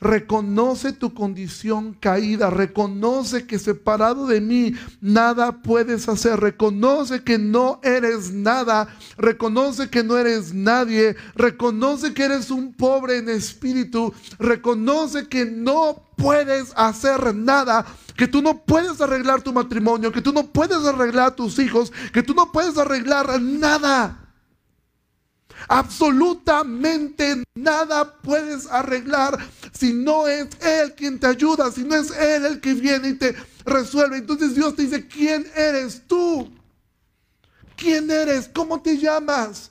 [SPEAKER 2] Reconoce tu condición caída. Reconoce que separado de mí nada puedes hacer. Reconoce que no eres nada. Reconoce que no eres nadie. Reconoce que eres un pobre en espíritu. Reconoce que no puedes hacer nada, que tú no puedes arreglar tu matrimonio, que tú no puedes arreglar tus hijos, que tú no puedes arreglar nada. Absolutamente nada puedes arreglar si no es Él quien te ayuda, si no es Él el que viene y te resuelve. Entonces Dios te dice, ¿quién eres tú? ¿Quién eres? ¿Cómo te llamas?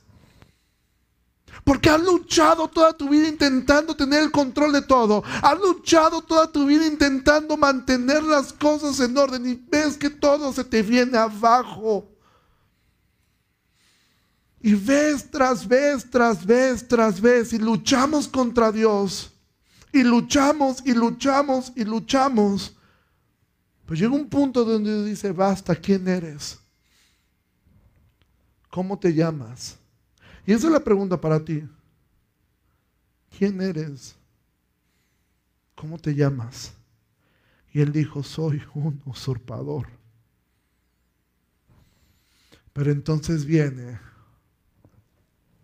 [SPEAKER 2] Porque has luchado toda tu vida intentando tener el control de todo. Has luchado toda tu vida intentando mantener las cosas en orden y ves que todo se te viene abajo. Y vez tras vez, tras vez, tras vez, y luchamos contra Dios. Y luchamos y luchamos y luchamos. Pues llega un punto donde dice, basta, ¿quién eres? ¿Cómo te llamas? Y esa es la pregunta para ti. ¿Quién eres? ¿Cómo te llamas? Y él dijo, soy un usurpador. Pero entonces viene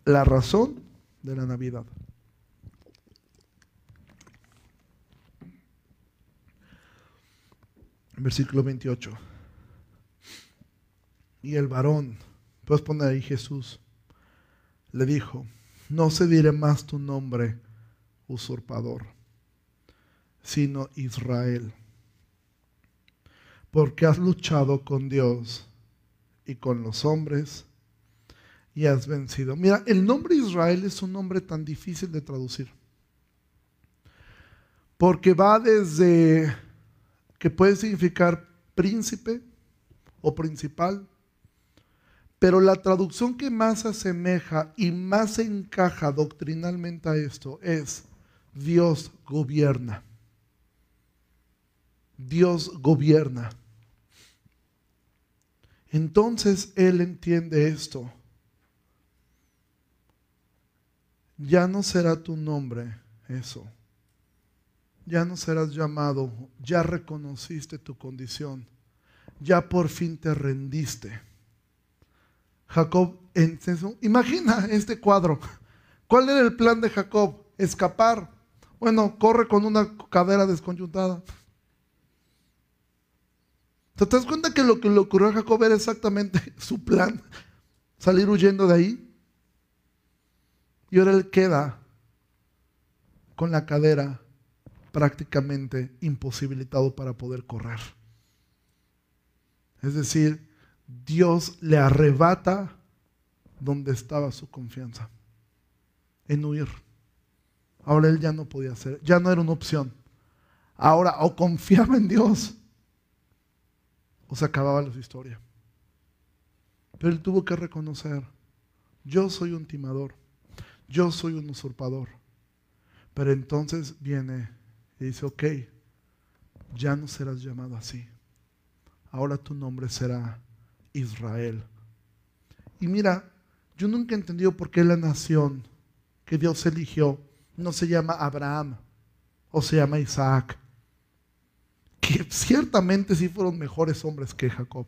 [SPEAKER 2] la razón de la Navidad. Versículo 28. Y el varón, puedes poner ahí Jesús, le dijo, no se diré más tu nombre usurpador, sino Israel, porque has luchado con Dios y con los hombres y has vencido. Mira, el nombre Israel es un nombre tan difícil de traducir, porque va desde que puede significar príncipe o principal, pero la traducción que más asemeja y más encaja doctrinalmente a esto es Dios gobierna. Dios gobierna. Entonces él entiende esto. Ya no será tu nombre eso. Ya no serás llamado. Ya reconociste tu condición. Ya por fin te rendiste. Jacob, imagina este cuadro. ¿Cuál era el plan de Jacob? Escapar. Bueno, corre con una cadera desconyuntada. ¿Te das cuenta que lo que le ocurrió a Jacob era exactamente su plan? Salir huyendo de ahí. Y ahora él queda con la cadera prácticamente imposibilitado para poder correr. Es decir, Dios le arrebata donde estaba su confianza, en huir. Ahora él ya no podía hacer, ya no era una opción. Ahora o confiaba en Dios o se acababa su historia. Pero él tuvo que reconocer, yo soy un timador, yo soy un usurpador. Pero entonces viene y dice, ok, ya no serás llamado así. Ahora tu nombre será Israel. Y mira, yo nunca he entendido por qué la nación que Dios eligió no se llama Abraham o se llama Isaac que ciertamente sí fueron mejores hombres que Jacob.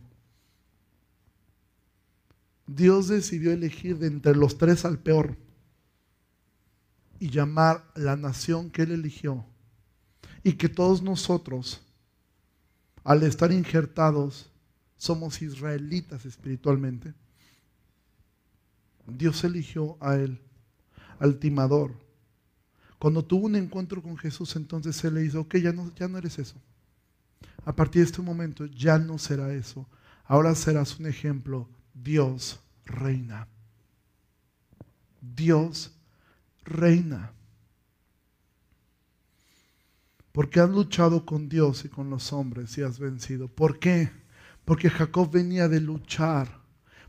[SPEAKER 2] Dios decidió elegir de entre los tres al peor y llamar la nación que él eligió y que todos nosotros, al estar injertados, somos israelitas espiritualmente. Dios eligió a él, al timador. Cuando tuvo un encuentro con Jesús, entonces él le dijo, ok, ya no, ya no eres eso a partir de este momento ya no será eso. Ahora serás un ejemplo. Dios reina. Dios reina. Porque has luchado con Dios y con los hombres y has vencido. ¿Por qué? Porque Jacob venía de luchar.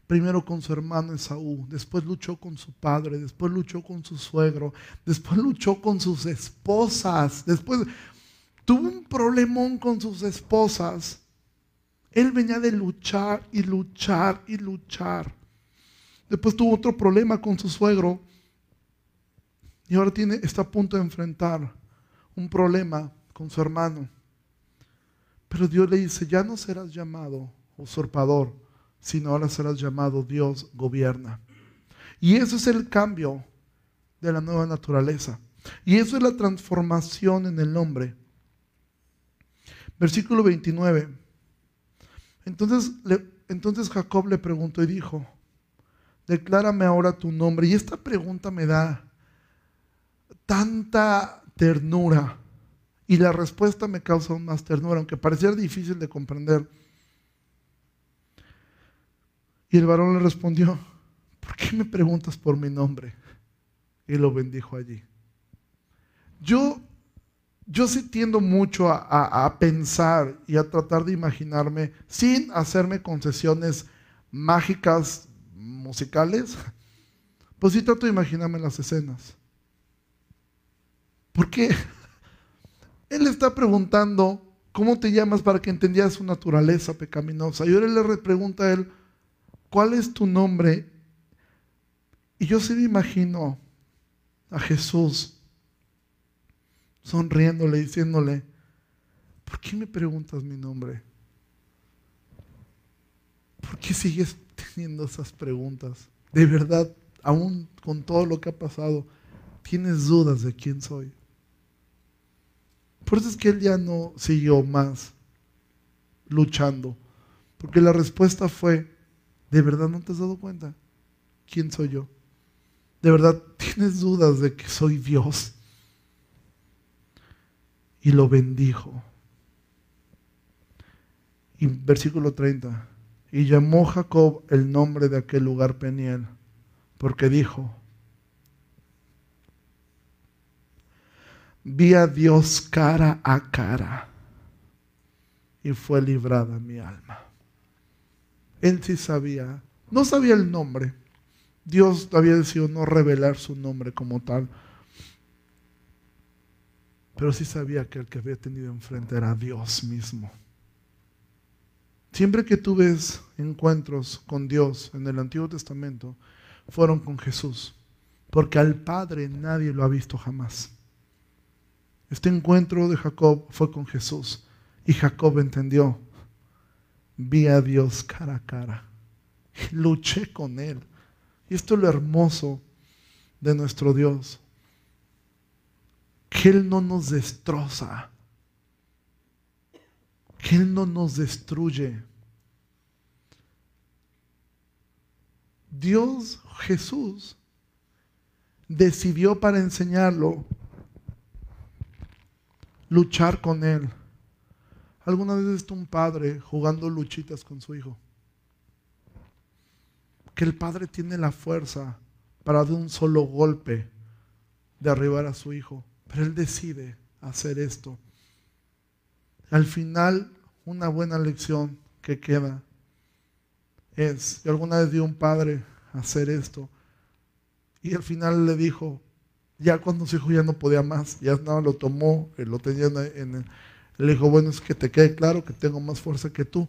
[SPEAKER 2] Primero con su hermano Esaú, después luchó con su padre, después luchó con su suegro, después luchó con sus esposas, después tuvo un problemón con sus esposas. Él venía de luchar y luchar y luchar. Después tuvo otro problema con su suegro. Y ahora tiene, está a punto de enfrentar un problema con su hermano. Pero Dios le dice, ya no serás llamado usurpador, sino ahora serás llamado Dios gobierna. Y eso es el cambio de la nueva naturaleza. Y eso es la transformación en el hombre. Versículo 29. Entonces, entonces Jacob le preguntó y dijo, declárame ahora tu nombre. Y esta pregunta me da tanta ternura. Y la respuesta me causa aún más ternura, aunque pareciera difícil de comprender. Y el varón le respondió, ¿por qué me preguntas por mi nombre? Y lo bendijo allí. Yo yo sí tiendo mucho a, pensar y a tratar de imaginarme, sin hacerme concesiones mágicas musicales, pues sí trato de imaginarme las escenas. ¿Por qué? Él está preguntando, ¿cómo te llamas para que entendieras su naturaleza pecaminosa? Y ahora le pregunta a él, ¿cuál es tu nombre? Y yo sí me imagino a Jesús sonriéndole, diciéndole, ¿por qué me preguntas mi nombre? ¿Por qué sigues teniendo esas preguntas? De verdad, aún con todo lo que ha pasado, tienes dudas de quién soy. Por eso es que él ya no siguió más luchando? Porque la respuesta fue, ¿de verdad no te has dado cuenta? ¿Quién soy yo? ¿De verdad tienes dudas de que soy Dios? Y lo bendijo. Y versículo 30. Y llamó Jacob el nombre de aquel lugar Peniel, porque dijo, vi a Dios cara a cara y fue librada mi alma. Él sí sabía, no sabía el nombre. Dios había decidido no revelar su nombre como tal. Pero sí sabía que el que había tenido enfrente era Dios mismo. Siempre que tú ves encuentros con Dios en el Antiguo Testamento, fueron con Jesús. Porque al Padre nadie lo ha visto jamás. Este encuentro de Jacob fue con Jesús. Y Jacob entendió, vi a Dios cara a cara. Luché con Él. Y esto es lo hermoso de nuestro Dios. Que Él no nos destroza. Que Él no nos destruye. Dios, Jesús, decidió para enseñarlo luchar con Él. ¿Alguna vez está un padre jugando luchitas con su hijo? Que el padre tiene la fuerza para de un solo golpe derribar a su hijo, pero él decide hacer esto. Al final, una buena lección que queda es, y alguna vez dio un padre hacer esto, y al final le dijo, ya cuando su hijo ya no podía más, ya nada lo tomó, lo tenía en, el le dijo, bueno, es que te quede claro que tengo más fuerza que tú,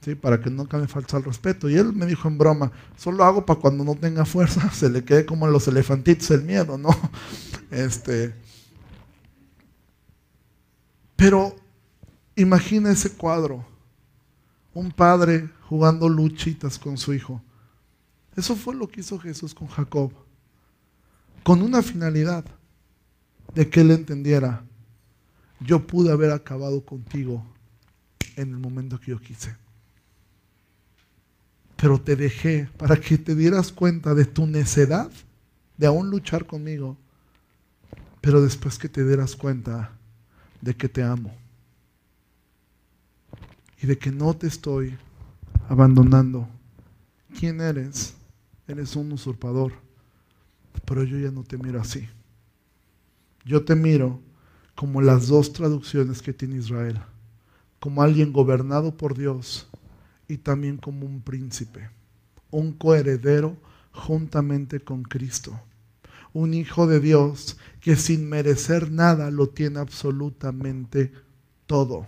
[SPEAKER 2] ¿sí? para que nunca me falte el respeto. Y él me dijo en broma, solo hago para cuando no tenga fuerza, se le quede como a los elefantitos el miedo, ¿no? Este, pero imagina ese cuadro, un padre jugando luchitas con su hijo. Eso fue lo que hizo Jesús con Jacob, con una finalidad de que él entendiera yo pude haber acabado contigo en el momento que yo quise. Pero te dejé para que te dieras cuenta de tu necedad de aún luchar conmigo, pero después que te dieras cuenta de que te amo y de que no te estoy abandonando. ¿Quién eres? Eres un usurpador, pero yo ya no te miro así. Yo te miro como las dos traducciones que tiene Israel, como alguien gobernado por Dios y también como un príncipe, un coheredero juntamente con Cristo, un hijo de Dios que sin merecer nada lo tiene absolutamente todo,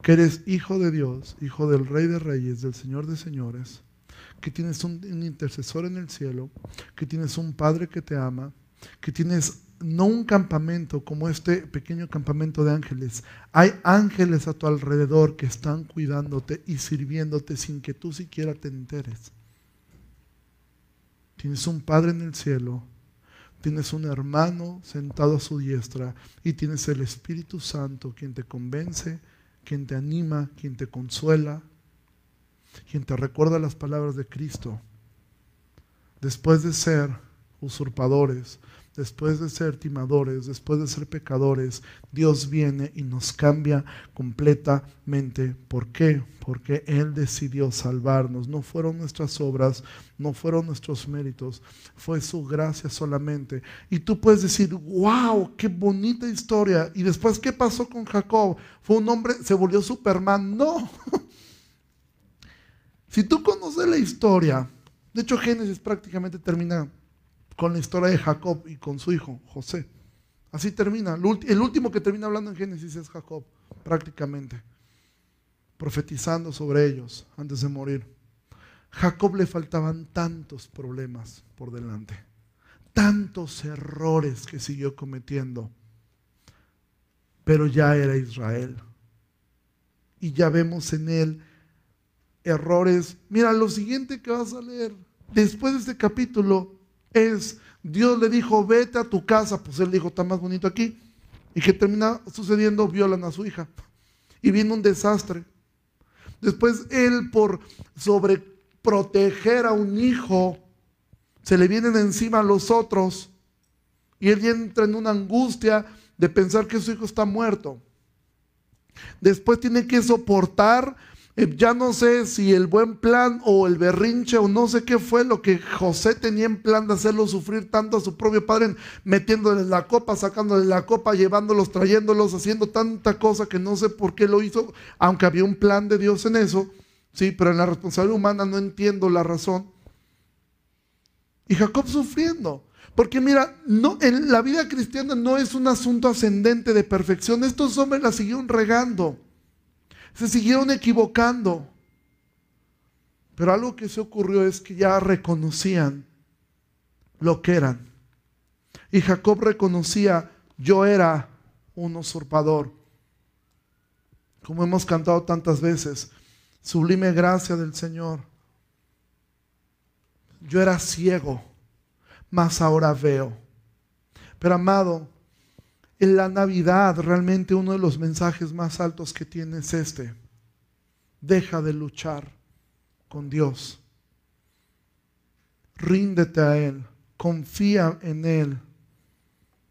[SPEAKER 2] que eres hijo de Dios, hijo del Rey de Reyes, del Señor de Señores, que tienes un, intercesor en el cielo, que tienes un Padre que te ama, que tienes no un campamento como este pequeño campamento de ángeles. Hay ángeles a tu alrededor que están cuidándote y sirviéndote sin que tú siquiera te enteres. Tienes un Padre en el cielo, tienes un hermano sentado a su diestra y tienes el Espíritu Santo quien te convence, quien te anima, quien te consuela, quien te recuerda las palabras de Cristo. Después de ser usurpadores, después de ser timadores, después de ser pecadores, Dios viene y nos cambia completamente. ¿Por qué? Porque Él decidió salvarnos. No fueron nuestras obras, no fueron nuestros méritos, fue su gracia solamente. Y tú puedes decir, wow, qué bonita historia. Y después, ¿qué pasó con Jacob? Fue un hombre, se volvió Superman. No. si tú conoces la historia, de hecho Génesis prácticamente termina con la historia de Jacob y con su hijo, José. Así termina. El último que termina hablando en Génesis es Jacob, prácticamente, profetizando sobre ellos antes de morir. Jacob le faltaban tantos problemas por delante, tantos errores que siguió cometiendo, pero ya era Israel. Y ya vemos en él errores. Mira, lo siguiente que vas a leer después de este capítulo es, Dios le dijo, vete a tu casa, pues él dijo, está más bonito aquí. ¿Y que termina sucediendo? Violan a su hija. Y viene un desastre. Después él por sobreproteger a un hijo, se le vienen encima a los otros y él entra en una angustia de pensar que su hijo está muerto. Después tiene que soportar ya no sé si el buen plan o el berrinche o no sé qué fue lo que José tenía en plan de hacerlo sufrir tanto a su propio padre, metiéndole la copa, sacándole la copa, llevándolos, trayéndolos, haciendo tanta cosa que no sé por qué lo hizo, aunque había un plan de Dios en eso, sí, pero en la responsabilidad humana no entiendo la razón. Y Jacob sufriendo. Porque mira, no, en la vida cristiana no es un asunto ascendente de perfección. Estos hombres la siguieron regando se siguieron equivocando. Pero algo que se ocurrió es que ya reconocían lo que eran. Y Jacob reconocía, yo era un usurpador. Como hemos cantado tantas veces, sublime gracia del Señor. Yo era ciego, mas ahora veo. Pero amado, en la Navidad realmente uno de los mensajes más altos que tiene es este. Deja de luchar con Dios. Ríndete a Él. Confía en Él.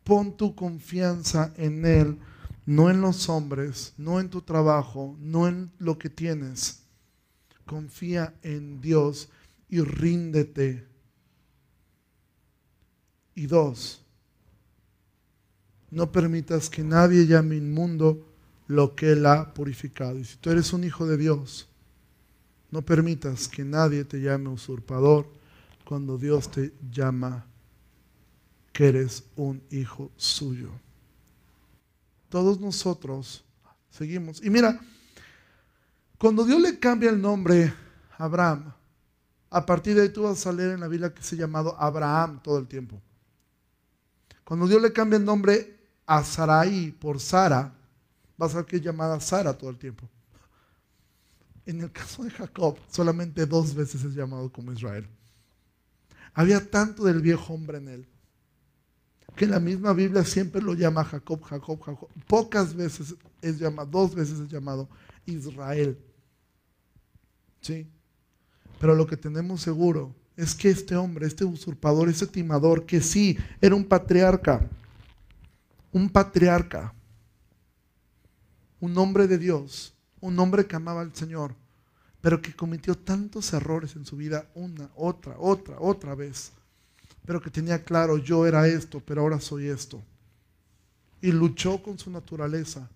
[SPEAKER 2] Pon tu confianza en Él, no en los hombres, no en tu trabajo, no en lo que tienes. Confía en Dios y ríndete. Y dos, no permitas que nadie llame inmundo lo que Él ha purificado. Y si tú eres un hijo de Dios, no permitas que nadie te llame usurpador cuando Dios te llama que eres un hijo suyo. Todos nosotros seguimos. Y mira, cuando Dios le cambia el nombre a Abraham, a partir de ahí tú vas a leer en la Biblia que se ha llamado Abraham todo el tiempo. Cuando Dios le cambia el nombre a Sarai por Sara, va a ser que es llamada Sara todo el tiempo. En el caso de Jacob, solamente dos veces es llamado como Israel. Había tanto del viejo hombre en él, que la misma Biblia siempre lo llama Jacob, Jacob, Jacob. Pocas veces es llamado, dos veces es llamado Israel. ¿Sí? Pero lo que tenemos seguro es que este hombre, este usurpador, ese timador, que sí, era un patriarca, un patriarca, un hombre de Dios, un hombre que amaba al Señor, pero que cometió tantos errores en su vida, una, otra, otra, otra vez, pero que tenía claro, yo era esto, pero ahora soy esto. Y luchó con su naturaleza,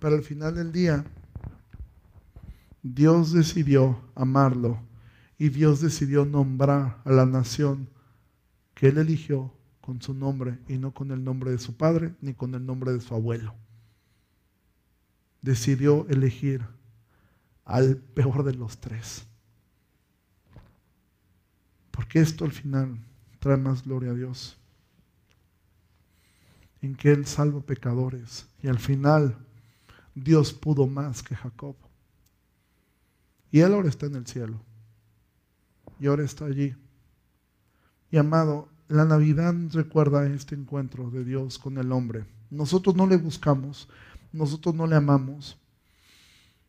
[SPEAKER 2] pero al final del día, Dios decidió amarlo y Dios decidió nombrar a la nación que él eligió con su nombre y no con el nombre de su padre ni con el nombre de su abuelo. Decidió elegir al peor de los tres. Porque esto al final trae más gloria a Dios. En que Él salva pecadores. Y al final Dios pudo más que Jacob. Y Él ahora está en el cielo. Y ahora está allí. Y amado, la Navidad recuerda este encuentro de Dios con el hombre. Nosotros no le buscamos, nosotros no le amamos.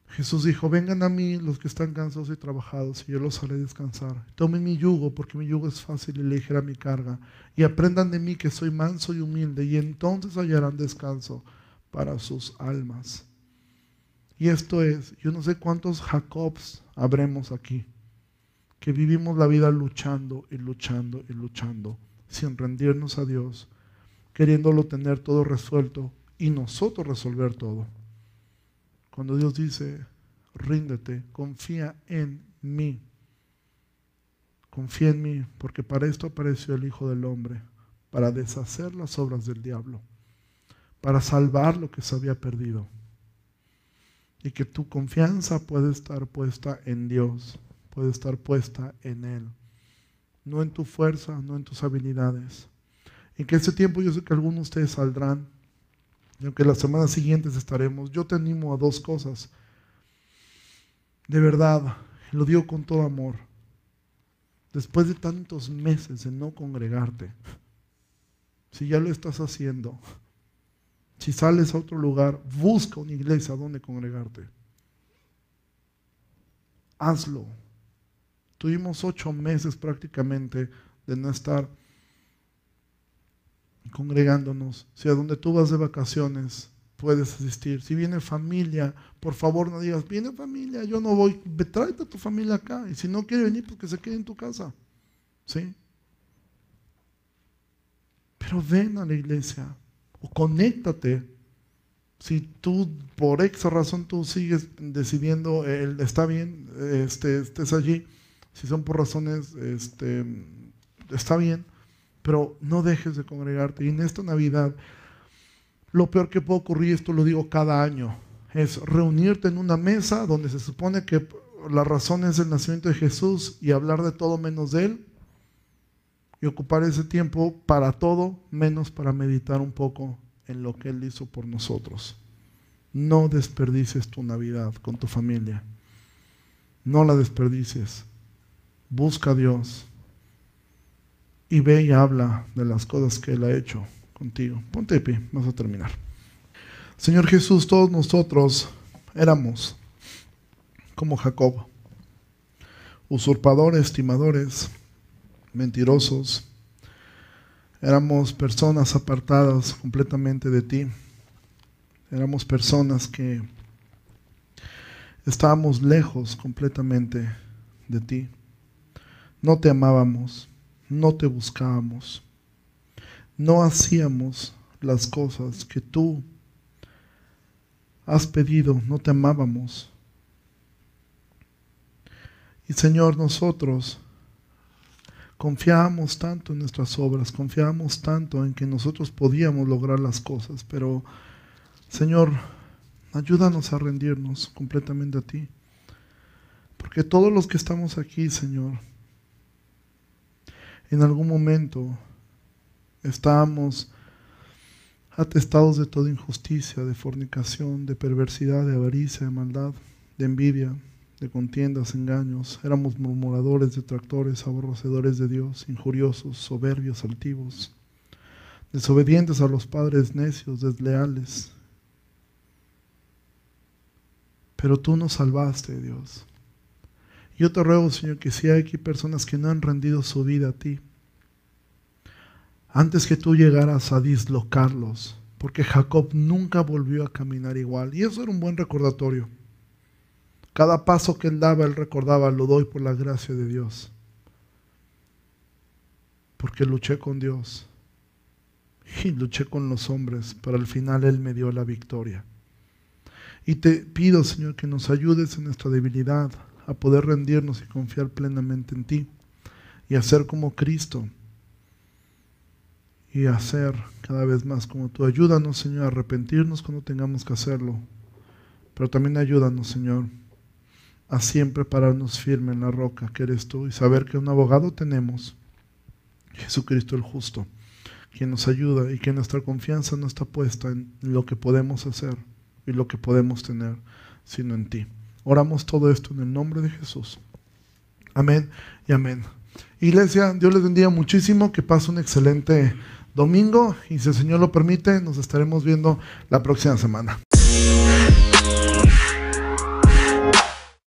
[SPEAKER 2] Jesús dijo, vengan a mí los que están cansados y trabajados y yo los haré descansar. Tomen mi yugo porque mi yugo es fácil y ligera mi carga. Y aprendan de mí que soy manso y humilde y entonces hallarán descanso para sus almas. Y esto es, yo no sé cuántos Jacobs habremos aquí, que vivimos la vida luchando y luchando y luchando sin rendirnos a Dios, queriéndolo tener todo resuelto y nosotros resolver todo. Cuando Dios dice, ríndete, confía en mí. Confía en mí, porque para esto apareció el Hijo del Hombre, para deshacer las obras del diablo, para salvar lo que se había perdido. Y que tu confianza puede estar puesta en Dios, puede estar puesta en Él no en tu fuerza, no en tus habilidades. En que ese tiempo yo sé que algunos de ustedes saldrán, y aunque las semanas siguientes estaremos, yo te animo a dos cosas. De verdad, lo digo con todo amor. Después de tantos meses de no congregarte, si ya lo estás haciendo, si sales a otro lugar, busca una iglesia donde congregarte. hazlo. Tuvimos ocho meses prácticamente de no estar congregándonos. Si a donde tú vas de vacaciones puedes asistir. Si viene familia, por favor no digas, viene familia, yo no voy, tráete a tu familia acá. Y si no quiere venir, pues que se quede en tu casa. ¿Sí? Pero ven a la iglesia o conéctate. Si tú por esa razón tú sigues decidiendo, el, está bien, este, estés allí. Si son por razones, este, está bien, pero no dejes de congregarte. Y en esta Navidad, lo peor que puede ocurrir, esto lo digo cada año, es reunirte en una mesa donde se supone que la razón es el nacimiento de Jesús y hablar de todo menos de Él y ocupar ese tiempo para todo menos para meditar un poco en lo que Él hizo por nosotros. No desperdicies tu Navidad con tu familia. No la desperdicies. Busca a Dios y ve y habla de las cosas que Él ha hecho contigo. Ponte de vamos a terminar. Señor Jesús, todos nosotros éramos como Jacob, usurpadores, estimadores, mentirosos. Éramos personas apartadas completamente de ti. Éramos personas que estábamos lejos completamente de ti. No te amábamos, no te buscábamos, no hacíamos las cosas que tú has pedido, no te amábamos. Y Señor, nosotros confiábamos tanto en nuestras obras, confiábamos tanto en que nosotros podíamos lograr las cosas, pero Señor, ayúdanos a rendirnos completamente a ti. Porque todos los que estamos aquí, Señor, en algún momento estábamos atestados de toda injusticia, de fornicación, de perversidad, de avaricia, de maldad, de envidia, de contiendas, engaños. Éramos murmuradores, detractores, aborrecedores de Dios, injuriosos, soberbios, altivos, desobedientes a los padres, necios, desleales. Pero tú nos salvaste, Dios. Yo te ruego, Señor, que si hay aquí personas que no han rendido su vida a ti, antes que tú llegaras a dislocarlos, porque Jacob nunca volvió a caminar igual. Y eso era un buen recordatorio. Cada paso que él daba, él recordaba, lo doy por la gracia de Dios. Porque luché con Dios y luché con los hombres, pero al final Él me dio la victoria. Y te pido, Señor, que nos ayudes en nuestra debilidad a poder rendirnos y confiar plenamente en ti y hacer como Cristo y hacer cada vez más como tú. Ayúdanos, Señor, a arrepentirnos cuando tengamos que hacerlo, pero también ayúdanos, Señor, a siempre pararnos firme en la roca que eres tú y saber que un abogado tenemos, Jesucristo el justo, quien nos ayuda y que nuestra confianza no está puesta en lo que podemos hacer y lo que podemos tener, sino en ti. Oramos todo esto en el nombre de Jesús. Amén y amén. Iglesia, Dios les bendiga muchísimo, que pase un excelente domingo y si el Señor lo permite, nos estaremos viendo la próxima semana.